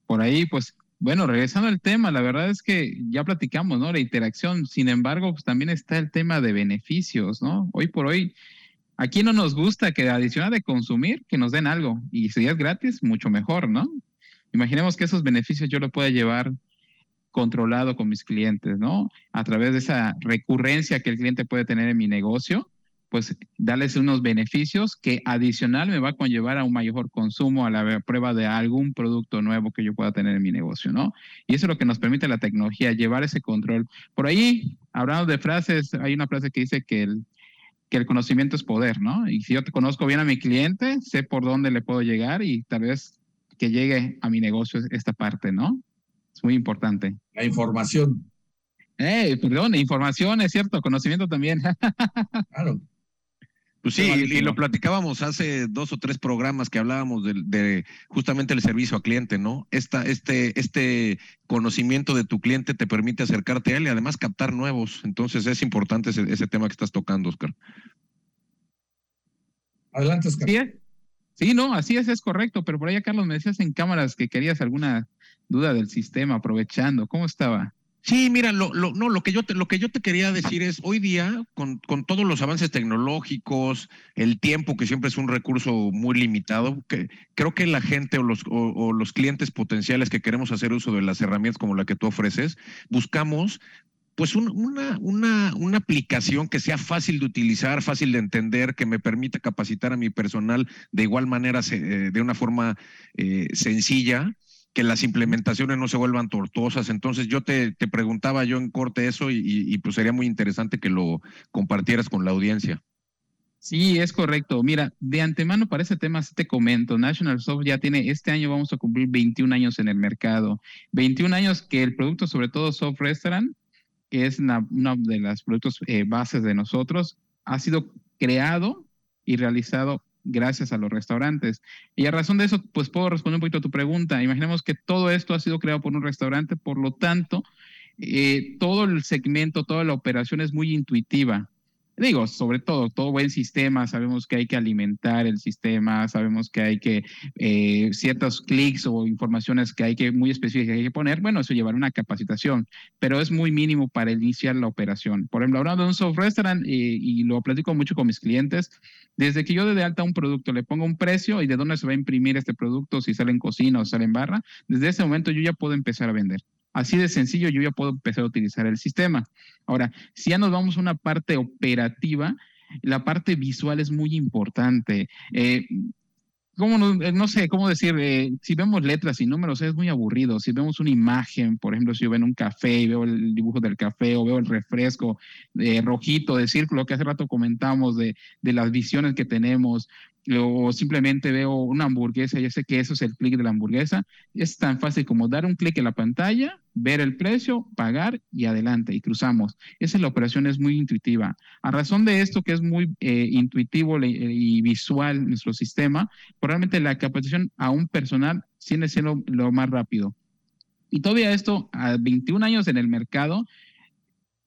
Por ahí, pues, bueno, regresando al tema, la verdad es que ya platicamos, ¿no? La interacción, sin embargo, pues también está el tema de beneficios, ¿no? Hoy por hoy, aquí no nos gusta que adicional de consumir, que nos den algo, y si es gratis, mucho mejor, ¿no? Imaginemos que esos beneficios yo lo pueda llevar controlado con mis clientes, ¿no? A través de esa recurrencia que el cliente puede tener en mi negocio, pues darles unos beneficios que adicional me va a conllevar a un mayor consumo, a la prueba de algún producto nuevo que yo pueda tener en mi negocio, ¿no? Y eso es lo que nos permite la tecnología, llevar ese control. Por ahí, hablando de frases, hay una frase que dice que el, que el conocimiento es poder, ¿no? Y si yo te conozco bien a mi cliente, sé por dónde le puedo llegar y tal vez que llegue a mi negocio esta parte, ¿no? Es muy importante. La información. Eh, perdón, información, es cierto, conocimiento también. claro. Pues sí, y lo platicábamos hace dos o tres programas que hablábamos de, de, justamente el servicio a cliente, ¿no? Esta, este, este conocimiento de tu cliente te permite acercarte a él y además captar nuevos. Entonces es importante ese, ese tema que estás tocando, Oscar. Adelante, Oscar. Sí, sí, no, así es, es correcto. Pero por allá, Carlos, me decías en cámaras que querías alguna duda del sistema, aprovechando. ¿Cómo estaba? Sí, mira, lo, lo, no, lo que yo te, lo que yo te quería decir es, hoy día, con, con, todos los avances tecnológicos, el tiempo, que siempre es un recurso muy limitado, que creo que la gente o los, o, o los clientes potenciales que queremos hacer uso de las herramientas como la que tú ofreces, buscamos pues un, una, una, una aplicación que sea fácil de utilizar, fácil de entender, que me permita capacitar a mi personal de igual manera, eh, de una forma eh, sencilla que las implementaciones no se vuelvan tortuosas. Entonces yo te, te preguntaba yo en corte eso y, y, y, pues sería muy interesante que lo compartieras con la audiencia. Sí, es correcto. Mira, de antemano para ese tema sí te comento, National Soft ya tiene, este año vamos a cumplir 21 años en el mercado. 21 años que el producto, sobre todo Soft Restaurant, que es una, de las productos eh, bases de nosotros, ha sido creado y realizado gracias a los restaurantes. Y a razón de eso, pues puedo responder un poquito a tu pregunta. Imaginemos que todo esto ha sido creado por un restaurante, por lo tanto, eh, todo el segmento, toda la operación es muy intuitiva. Digo, sobre todo, todo buen sistema, sabemos que hay que alimentar el sistema, sabemos que hay que eh, ciertos clics o informaciones que hay que muy específicas que hay que poner, bueno, eso llevará una capacitación, pero es muy mínimo para iniciar la operación. Por ejemplo, hablando de un soft restaurant, eh, y lo platico mucho con mis clientes, desde que yo de alta un producto le pongo un precio y de dónde se va a imprimir este producto, si sale en cocina o sale en barra, desde ese momento yo ya puedo empezar a vender Así de sencillo, yo ya puedo empezar a utilizar el sistema. Ahora, si ya nos vamos a una parte operativa, la parte visual es muy importante. Eh, ¿Cómo no, eh, no, sé cómo decir? Eh, si vemos letras y números es muy aburrido. Si vemos una imagen, por ejemplo, si yo veo un café y veo el dibujo del café o veo el refresco de rojito, de círculo que hace rato comentamos de, de las visiones que tenemos, o simplemente veo una hamburguesa, ya sé que eso es el clic de la hamburguesa, es tan fácil como dar un clic en la pantalla, ver el precio, pagar y adelante, y cruzamos. Esa es la operación, es muy intuitiva. A razón de esto, que es muy eh, intuitivo y visual nuestro sistema, probablemente la capacitación a un personal tiene siendo lo más rápido. Y todavía esto, a 21 años en el mercado,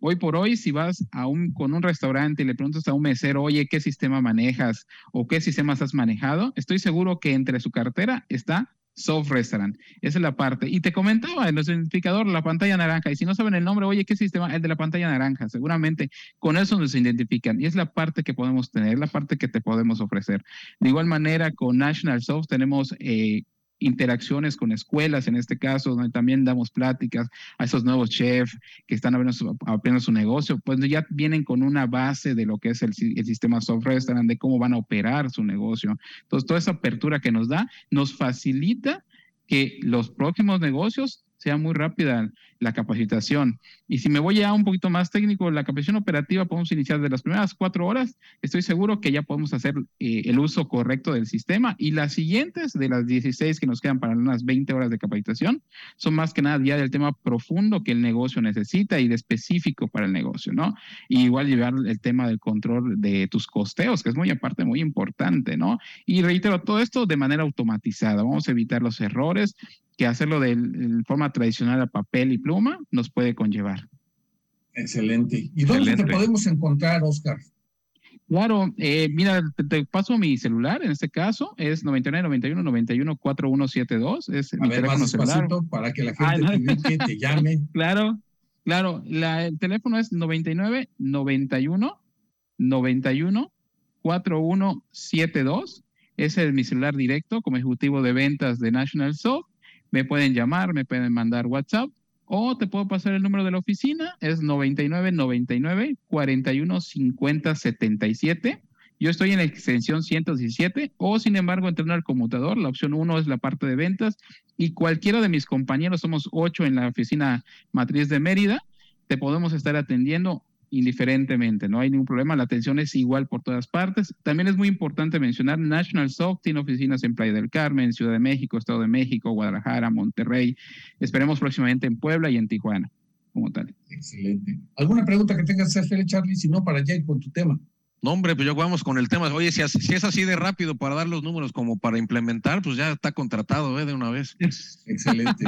Hoy por hoy, si vas a un, con un restaurante y le preguntas a un mesero, oye, ¿qué sistema manejas o qué sistemas has manejado? Estoy seguro que entre su cartera está Soft Restaurant. Esa es la parte. Y te comentaba en nuestro identificador la pantalla naranja. Y si no saben el nombre, oye, ¿qué sistema? El de la pantalla naranja. Seguramente con eso nos identifican. Y es la parte que podemos tener, la parte que te podemos ofrecer. De igual manera, con National Soft tenemos eh, interacciones con escuelas, en este caso, donde también damos pláticas a esos nuevos chefs que están abriendo su, su negocio, pues ya vienen con una base de lo que es el, sistema software restaurant, de cómo van a operar su negocio. Entonces, toda esa apertura que nos da nos facilita que los próximos negocios sea muy rápida la capacitación. Y si me voy ya un poquito más técnico, la capacitación operativa podemos iniciar de las primeras cuatro horas. Estoy seguro que ya podemos hacer eh, el uso correcto del sistema. Y las siguientes, de las 16 que nos quedan para unas 20 horas de capacitación, son más que nada ya del tema profundo que el negocio necesita y de específico para el negocio, ¿no? Y igual llevar el tema del control de tus costeos, que es muy aparte, muy importante, ¿no? Y reitero, todo esto de manera automatizada. Vamos a evitar los errores que hacerlo de, forma tradicional a papel y pluma nos puede conllevar. Excelente. ¿Y dónde te podemos encontrar, Oscar? Claro, eh, mira, te, paso mi celular, en este caso es 99 91 91 4172, es a mi ver, teléfono celular. para que la gente ah, te, te llame. Claro, claro, la, el teléfono es 99 91 91 4172, ese es mi celular directo como ejecutivo de ventas de National Soft me pueden llamar, me pueden mandar WhatsApp o te puedo pasar el número de la oficina, es 9999 41 50 77. Yo estoy en la extensión 117 o sin embargo entrar al conmutador, la opción 1 es la parte de ventas y cualquiera de mis compañeros, somos 8 en la oficina matriz de Mérida, te podemos estar atendiendo indiferentemente, no hay ningún problema, la atención es igual por todas partes. También es muy importante mencionar, National Soft tiene oficinas en Playa del Carmen, Ciudad de México, Estado de México, Guadalajara, Monterrey, esperemos próximamente en Puebla y en Tijuana, como tal. Excelente. ¿Alguna pregunta que tengas que hacerle, Charlie? Si no, para allá y con tu tema. No, hombre, pues ya vamos con el tema. Oye, si, si, es así de rápido para dar los números como para implementar, pues ya está contratado ¿eh? de una vez. Excelente.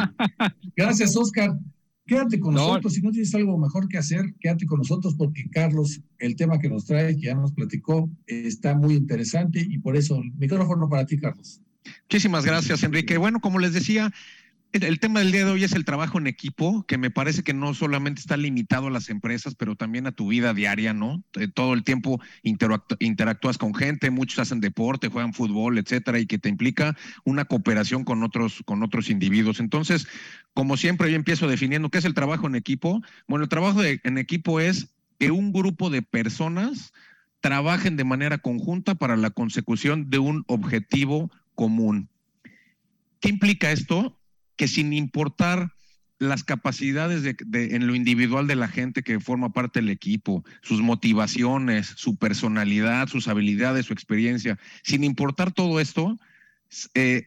Gracias, Oscar. Quédate con nosotros, si no tienes algo mejor que hacer, quédate con nosotros porque Carlos, el tema que nos trae, que ya nos platicó, está muy interesante y por eso el micrófono para ti, Carlos. Muchísimas gracias, Enrique. Bueno, como les decía, el tema del día de hoy es el trabajo en equipo, que me parece que no solamente está limitado a las empresas, pero también a tu vida diaria, ¿no? Eh, todo el tiempo interactúas con gente, muchos hacen deporte, juegan fútbol, etcétera, y que te implica una cooperación con otros, con otros individuos. Entonces, como siempre, yo empiezo definiendo qué es el trabajo en equipo. Bueno, el trabajo en equipo es que un grupo de personas trabajen de manera conjunta para la consecución de un objetivo común. ¿Qué implica esto? Que sin importar las capacidades de, en lo individual de la gente que forma parte del equipo, sus motivaciones, su personalidad, sus habilidades, su experiencia, sin importar todo esto, eh,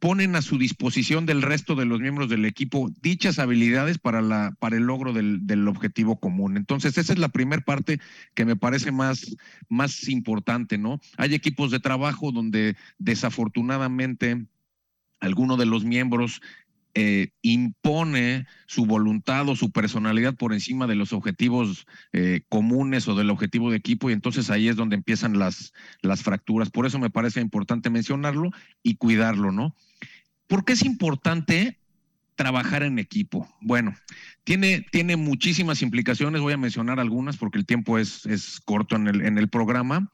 ponen a su disposición del resto de los miembros del equipo dichas habilidades para, la, para el logro del, del objetivo común. Entonces, esa es la primera parte que me parece más, más importante, ¿no? Hay equipos de trabajo donde desafortunadamente alguno de los miembros eh, impone su voluntad o su personalidad por encima de los objetivos eh, comunes o del objetivo de equipo y entonces ahí es donde empiezan las, las fracturas. Por eso me parece importante mencionarlo y cuidarlo, ¿no? ¿Por qué es importante trabajar en equipo? Bueno, tiene, tiene muchísimas implicaciones, voy a mencionar algunas porque el tiempo es, es corto en el, en el programa.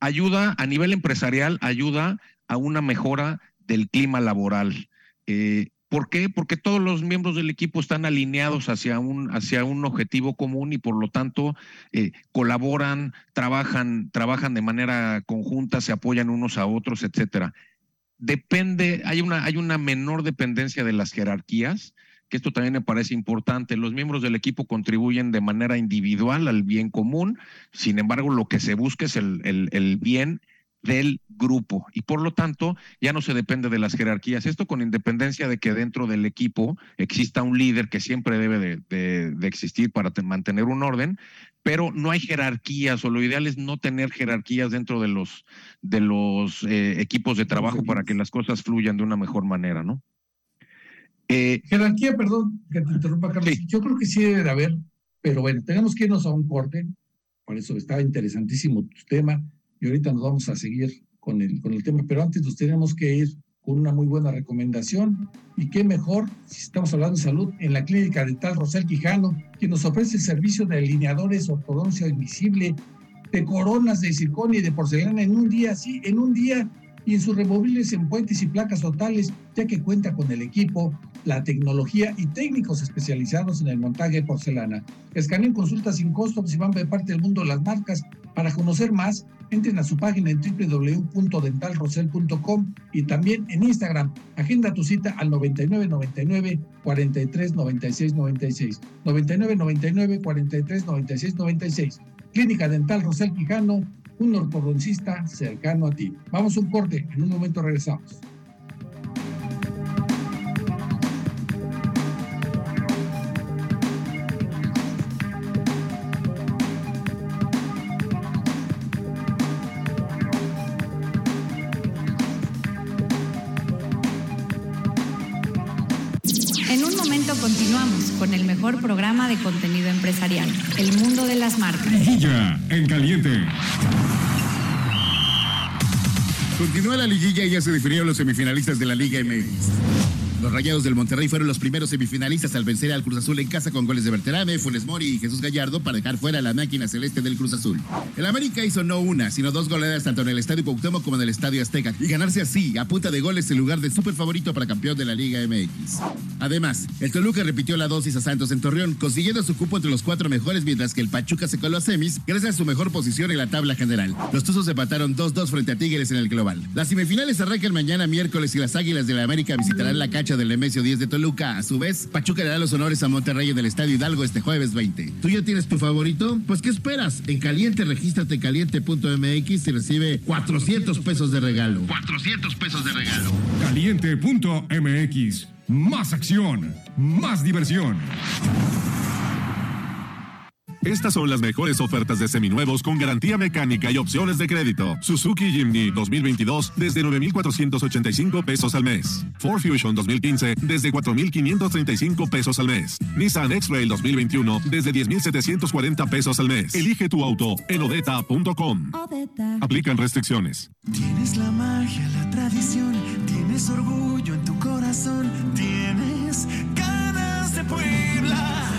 Ayuda a nivel empresarial, ayuda a una mejora del clima laboral. Eh, ¿Por qué? Porque todos los miembros del equipo están alineados hacia un, hacia un objetivo común y por lo tanto eh, colaboran, trabajan, trabajan de manera conjunta, se apoyan unos a otros, etcétera. Depende, hay una, hay una menor dependencia de las jerarquías, que esto también me parece importante. Los miembros del equipo contribuyen de manera individual al bien común, sin embargo, lo que se busca es el, el, el bien del grupo y por lo tanto ya no se depende de las jerarquías. Esto con independencia de que dentro del equipo exista un líder que siempre debe de, de, existir para mantener un orden, pero no hay jerarquías o lo ideal es no tener jerarquías dentro de los, de los eh, equipos de trabajo para que las cosas fluyan de una mejor manera, ¿no? Eh, Jerarquía, perdón que te interrumpa, Carlos. Yo creo que sí debe de haber, pero bueno, tenemos que irnos a un corte. Por eso está interesantísimo tu tema y ahorita nos vamos a seguir con el, con el tema, pero antes nos tenemos que ir con una muy buena recomendación y qué mejor si estamos hablando de salud en la clínica dental Rosel Quijano, que nos ofrece el servicio de alineadores, ortodoncia invisible, de coronas de circonio y de porcelana en un día, sí, en un día y en sus removibles en puentes y placas totales, ya que cuenta con el equipo, la tecnología y técnicos especializados en el montaje de porcelana. Escaneen consultas sin costo si van de parte del mundo las marcas. Para conocer más, entren a su página en www.dentalrosel.com y también en Instagram. Agenda tu cita al 9999 43 96 96. 9999 43 96 96. Clínica Dental Rosel Quijano un ortodoncista cercano a ti. Vamos a un corte, en un momento regresamos. En un momento continuamos con el mejor programa de contenido empresarial, El Mundo de las Marcas. Liguilla en caliente. Continúa la liguilla y ya se definieron los semifinalistas de la Liga MX. Los Rayados del Monterrey fueron los primeros semifinalistas al vencer al Cruz Azul en casa con goles de Berterame, Funes Mori y Jesús Gallardo para dejar fuera la máquina celeste del Cruz Azul. El América hizo no una, sino dos goleadas tanto en el Estadio Cuauhtémoc como en el Estadio Azteca y ganarse así, a punta de goles, en lugar del super favorito para campeón de la Liga MX. Además, el Toluca repitió la dosis a Santos en Torreón, consiguiendo su cupo entre los cuatro mejores, mientras que el Pachuca se coló a semis gracias a su mejor posición en la tabla general. Los Tuzos empataron 2-2 frente a Tigres en el global. Las semifinales arrancan mañana miércoles y las Águilas de la América visitarán la cancha del Nemesio 10 de Toluca. A su vez, Pachuca le da los honores a Monterrey en el Estadio Hidalgo este jueves 20. ¿Tú ya tienes tu favorito? Pues ¿qué esperas? En Caliente, regístrate en caliente.mx y recibe 400 pesos de regalo. 400 pesos de regalo. Caliente.mx. Más acción, más diversión. Estas son las mejores ofertas de seminuevos con garantía mecánica y opciones de crédito. Suzuki Jimny 2022 desde 9,485 pesos al mes. Ford Fusion 2015 desde 4,535 pesos al mes. Nissan X-Trail 2021 desde 10,740 pesos al mes. Elige tu auto en odeta.com. Aplican restricciones. Tienes la magia, la tradición, tienes orgullo en tu corazón, tienes ganas de Puebla.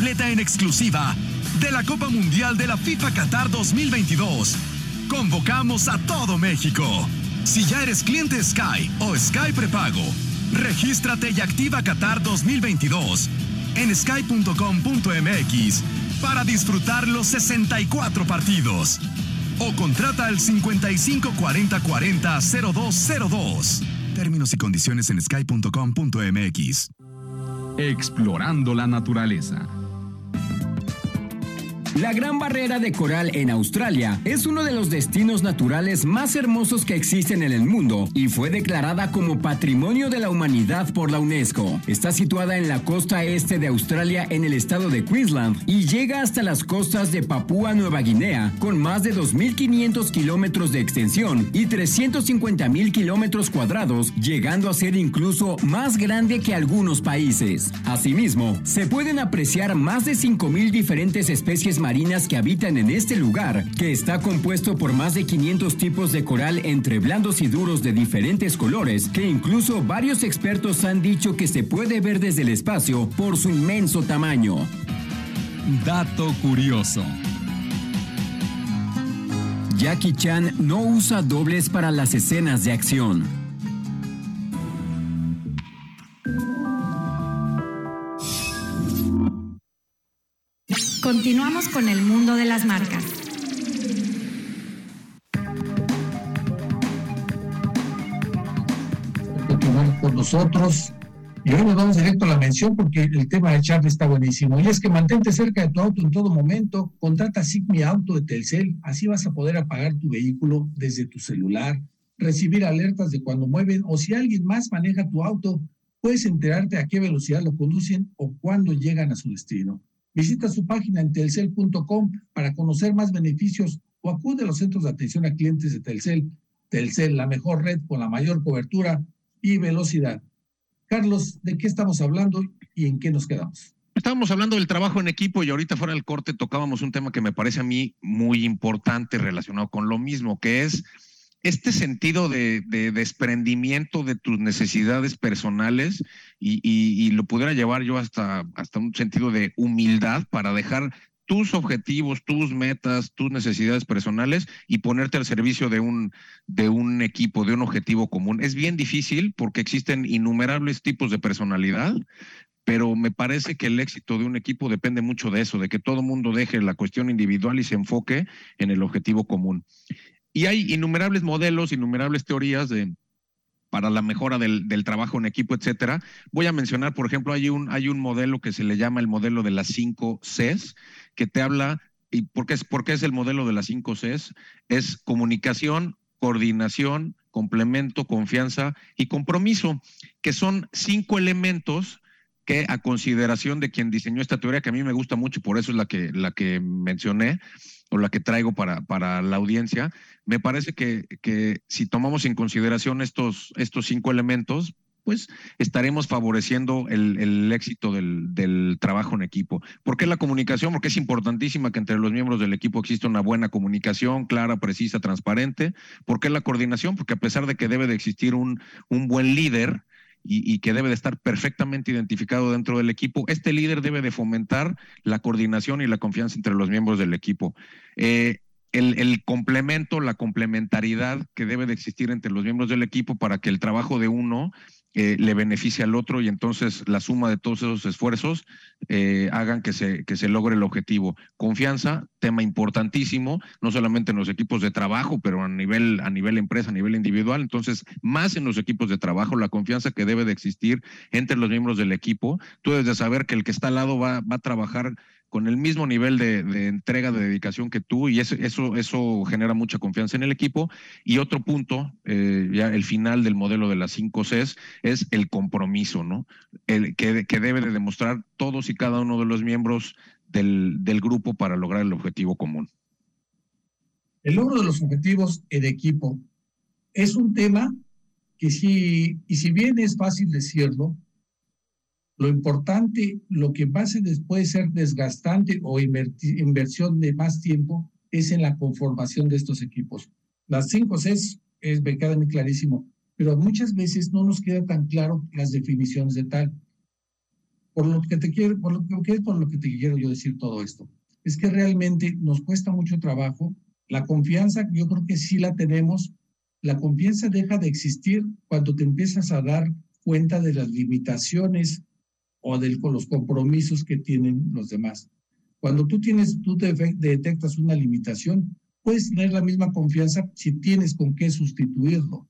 Completa en exclusiva de la Copa Mundial de la FIFA Qatar 2022. Convocamos a todo México. Si ya eres cliente Sky o Sky prepago, regístrate y activa Qatar 2022 en sky.com.mx para disfrutar los 64 partidos. O contrata al 55 40 40 0202. Términos y condiciones en sky.com.mx. Explorando la naturaleza. La Gran Barrera de Coral en Australia es uno de los destinos naturales más hermosos que existen en el mundo y fue declarada como Patrimonio de la Humanidad por la UNESCO. Está situada en la costa este de Australia en el estado de Queensland y llega hasta las costas de Papúa Nueva Guinea con más de 2.500 kilómetros de extensión y 350.000 kilómetros cuadrados, llegando a ser incluso más grande que algunos países. Asimismo, se pueden apreciar más de 5.000 diferentes especies marinas que habitan en este lugar, que está compuesto por más de 500 tipos de coral entre blandos y duros de diferentes colores, que incluso varios expertos han dicho que se puede ver desde el espacio por su inmenso tamaño. Dato curioso. Jackie Chan no usa dobles para las escenas de acción. Continuamos con el mundo de las marcas. con nosotros. Y hoy nos vamos directo a la mención porque el tema de Charlie está buenísimo. Y es que mantente cerca de tu auto en todo momento. Contrata Sigmi Auto de Telcel. Así vas a poder apagar tu vehículo desde tu celular, recibir alertas de cuando mueven o si alguien más maneja tu auto. Puedes enterarte a qué velocidad lo conducen o cuándo llegan a su destino. Visita su página en telcel.com para conocer más beneficios o acude a los centros de atención a clientes de Telcel. Telcel, la mejor red con la mayor cobertura y velocidad. Carlos, ¿de qué estamos hablando y en qué nos quedamos? Estábamos hablando del trabajo en equipo y ahorita fuera del corte tocábamos un tema que me parece a mí muy importante relacionado con lo mismo, que es este sentido de, de desprendimiento de tus necesidades personales y, y- y lo pudiera llevar yo hasta, hasta un sentido de humildad para dejar tus objetivos, tus metas, tus necesidades personales y ponerte al servicio de un, de un equipo, de un objetivo común. Es bien difícil porque existen innumerables tipos de personalidad, pero me parece que el éxito de un equipo depende mucho de eso, de que todo mundo deje la cuestión individual y se enfoque en el objetivo común. Y hay innumerables modelos, innumerables teorías de, para la mejora del, trabajo en equipo, etcétera. Voy a mencionar, por ejemplo, hay un, hay un modelo que se le llama el modelo de las cinco Cs, que te habla, ¿y por qué es, por qué es el modelo de las cinco Cs? Es comunicación, coordinación, complemento, confianza y compromiso, que son cinco elementos a consideración de quien diseñó esta teoría, que a mí me gusta mucho, por eso es la que, la que mencioné o la que traigo para, para la audiencia, me parece que, que si tomamos en consideración estos, estos cinco elementos, pues estaremos favoreciendo el, el éxito del, del trabajo en equipo. ¿Por qué la comunicación? Porque es importantísima que entre los miembros del equipo exista una buena comunicación, clara, precisa, transparente. ¿Por qué la coordinación? Porque a pesar de que debe de existir un, un buen líder, y, que debe de estar perfectamente identificado dentro del equipo. Este líder debe de fomentar la coordinación y la confianza entre los miembros del equipo. Eh, el, complemento, la complementariedad que debe de existir entre los miembros del equipo para que el trabajo de uno eh, le beneficie al otro y entonces la suma de todos esos esfuerzos eh, hagan que se, que se logre el objetivo. Confianza, tema importantísimo, no solamente en los equipos de trabajo, pero a nivel, a nivel empresa, a nivel individual. Entonces, más en los equipos de trabajo, la confianza que debe de existir entre los miembros del equipo. Tú debes de saber que el que está al lado va, va a trabajar con el mismo nivel de, entrega, de dedicación que tú, y eso, eso, genera mucha confianza en el equipo. Y otro punto, eh, ya el final del modelo de las cinco Cs, es el compromiso, ¿no? El, que, debe de demostrar todos y cada uno de los miembros del, del grupo para lograr el objetivo común. El logro de los objetivos en equipo es un tema que sí, y si bien es fácil decirlo, lo importante, lo que pase después de ser desgastante o inversión de más tiempo es en la conformación de estos equipos. Las cinco Cs es, me queda muy clarísimo, pero muchas veces no nos queda tan claro las definiciones de tal. Por lo que te quiero, por lo que quiero yo decir todo esto, es que realmente nos cuesta mucho trabajo. La confianza, yo creo que sí la tenemos. La confianza deja de existir cuando te empiezas a dar cuenta de las limitaciones o de los compromisos que tienen los demás. Cuando tú tienes, tú te detectas una limitación, puedes tener la misma confianza si tienes con qué sustituirlo.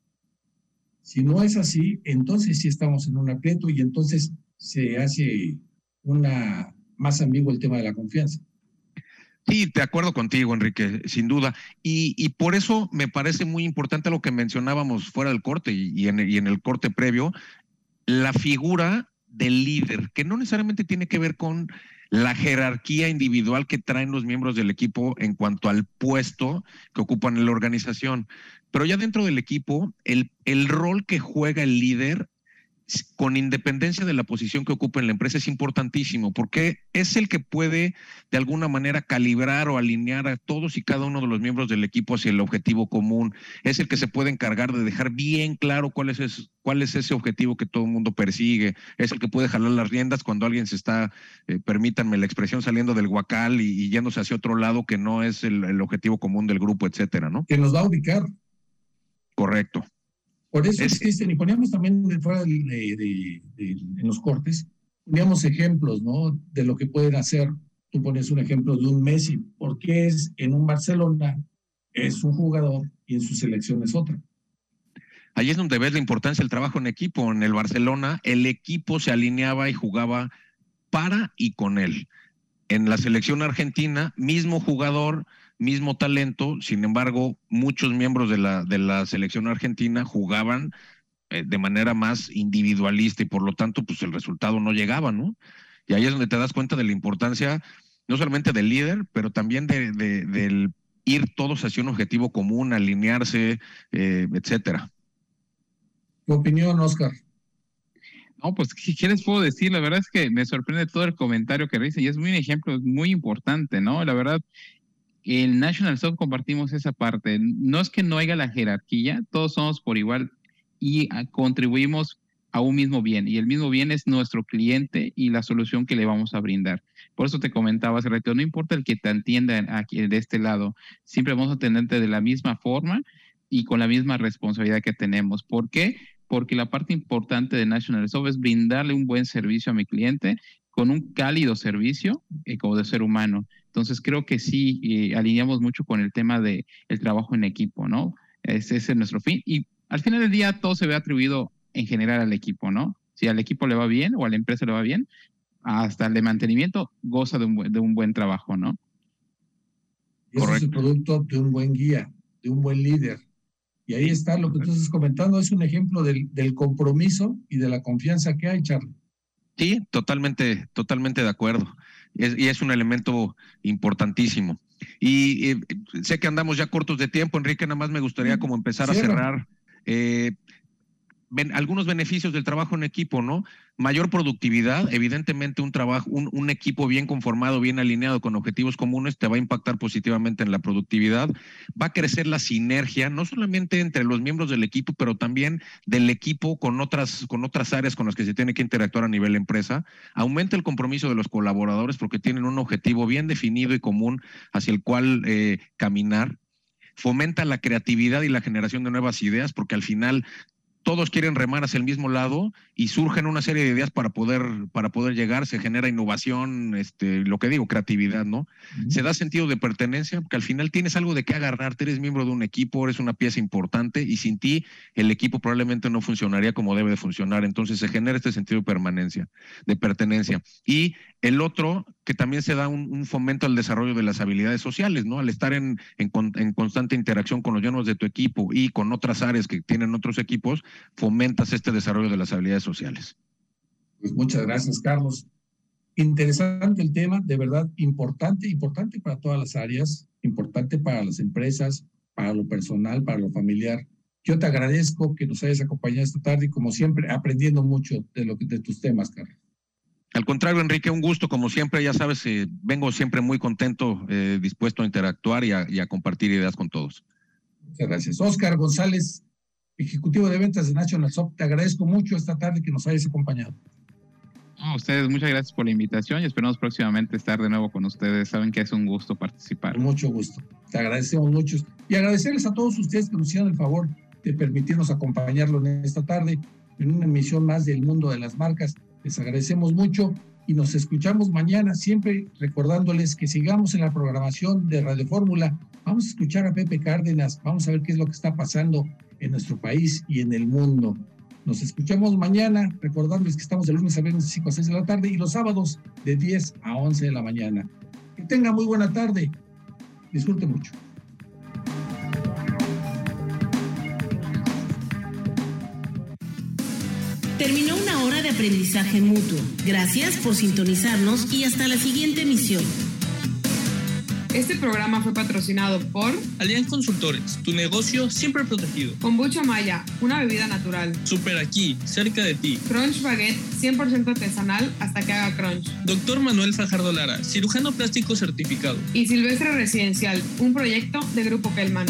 Si no es así, entonces sí estamos en un aprieto y entonces se hace una más ambiguo el tema de la confianza. Sí, de acuerdo contigo, Enrique, sin duda. Y, y, por eso me parece muy importante lo que mencionábamos fuera del corte y, y, en, y en el corte previo, la figura del líder, que no necesariamente tiene que ver con la jerarquía individual que traen los miembros del equipo en cuanto al puesto que ocupan en la organización. Pero ya dentro del equipo, el, el rol que juega el líder con independencia de la posición que ocupe en la empresa es importantísimo porque es el que puede de alguna manera calibrar o alinear a todos y cada uno de los miembros del equipo hacia el objetivo común. Es el que se puede encargar de dejar bien claro cuál es, ese, cuál es ese objetivo que todo el mundo persigue. Es el que puede jalar las riendas cuando alguien se está, eh, permítanme la expresión, saliendo del guacal y, y, yéndose hacia otro lado que no es el, el objetivo común del grupo, etcétera, ¿no? Que nos va a ubicar. Correcto. Por eso es, Cristian, y poníamos también de fuera de, de, de, en los cortes, poníamos ejemplos, ¿no? De lo que pueden hacer. Tú pones un ejemplo de un Messi, porque es en un Barcelona, es un jugador y en su selección es otra. Ahí es donde ves la importancia del trabajo en equipo. En el Barcelona, el equipo se alineaba y jugaba para y con él. En la selección argentina, mismo jugador, mismo talento, sin embargo, muchos miembros de la, de la selección argentina jugaban eh, de manera más individualista y por lo tanto, pues el resultado no llegaba, ¿no? Y ahí es donde te das cuenta de la importancia, no solamente del líder, pero también de, de, del ir todos hacia un objetivo común, alinearse, eh, etcétera. ¿Tu opinión, Oscar? No, pues, ¿qué, les puedo decir? La verdad es que me sorprende todo el comentario que dice y es muy un ejemplo muy importante, ¿no? La verdad, el National Soft compartimos esa parte. No es que no haya la jerarquía, todos somos por igual y ah, contribuimos a un mismo bien. Y el mismo bien es nuestro cliente y la solución que le vamos a brindar. Por eso te comentaba hace rato, no importa el que te entienda aquí de este lado, siempre vamos a atenderte de la misma forma y con la misma responsabilidad que tenemos. ¿Por qué? Porque la parte importante de National Soft es brindarle un buen servicio a mi cliente con un cálido servicio eh, como de ser humano. Entonces creo que sí eh, alineamos mucho con el tema de el trabajo en equipo, ¿no? Ese, ese es nuestro fin. Y al final del día todo se ve atribuido en general al equipo, ¿no? Si al equipo le va bien o a la empresa le va bien, hasta el de mantenimiento goza de un, buen, de un buen trabajo, ¿no? Y eso es el producto de un buen guía, de un buen líder. Y ahí está lo que tú estás comentando, es un ejemplo del, del compromiso y de la confianza que hay, Charlie. Sí, totalmente, totalmente de acuerdo. Es, y es un elemento importantísimo. Y eh, sé que andamos ya cortos de tiempo, Enrique, nada más me gustaría como empezar a cerrar. Eh, ven, algunos beneficios del trabajo en equipo, ¿no? Mayor productividad, evidentemente un trabajo, un, un, equipo bien conformado, bien alineado con objetivos comunes te va a impactar positivamente en la productividad, va a crecer la sinergia, no solamente entre los miembros del equipo, pero también del equipo con otras, con otras áreas con las que se tiene que interactuar a nivel empresa, aumenta el compromiso de los colaboradores porque tienen un objetivo bien definido y común hacia el cual eh, caminar, fomenta la creatividad y la generación de nuevas ideas, porque al final todos quieren remar hacia el mismo lado y surgen una serie de ideas para poder, para poder llegar, se genera innovación, este, lo que digo, creatividad, ¿no? Uh -huh. Se da sentido de pertenencia, porque al final tienes algo de qué agarrarte, eres miembro de un equipo, eres una pieza importante y sin ti el equipo probablemente no funcionaría como debe de funcionar. Entonces se genera este sentido de permanencia, de pertenencia. Y el otro, que también se da un, fomento al desarrollo de las habilidades sociales, ¿no? Al estar en, en, en constante interacción con los llanos de tu equipo y con otras áreas que tienen otros equipos, fomentas este desarrollo de las habilidades sociales. Pues muchas gracias, Carlos. Interesante el tema, de verdad, importante, importante para todas las áreas, importante para las empresas, para lo personal, para lo familiar. Yo te agradezco que nos hayas acompañado esta tarde y como siempre, aprendiendo mucho de, lo que, de tus temas, Carlos. Al contrario, Enrique, un gusto, como siempre, ya sabes, eh, vengo siempre muy contento, eh, dispuesto a interactuar y a, y a compartir ideas con todos. Muchas gracias. Oscar González, Ejecutivo de Ventas de National Soft, te agradezco mucho esta tarde que nos hayas acompañado. A ustedes, muchas gracias por la invitación y esperamos próximamente estar de nuevo con ustedes. Saben que es un gusto participar. Mucho gusto. Te agradecemos mucho. Y agradecerles a todos ustedes que nos hicieron el favor de permitirnos acompañarlo en esta tarde en una emisión más del mundo de las marcas. Les agradecemos mucho y nos escuchamos mañana, siempre recordándoles que sigamos en la programación de Radio Fórmula. Vamos a escuchar a Pepe Cárdenas, vamos a ver qué es lo que está pasando en nuestro país y en el mundo. Nos escuchamos mañana, recordándoles que estamos de lunes a viernes de 5 a 6 de la tarde y los sábados de 10 a 11 de la mañana. Que tenga muy buena tarde. Disfrute mucho. Terminó una hora de aprendizaje mutuo. Gracias por sintonizarnos y hasta la siguiente emisión. Este programa fue patrocinado por Alian Consultores, tu negocio siempre protegido. Kombucha Maya, una bebida natural. Super aquí, cerca de ti. Crunch Baguette, 100% artesanal hasta que haga crunch. Doctor Manuel Fajardo Lara, cirujano plástico certificado. Y Silvestre Residencial, un proyecto de Grupo Kelman.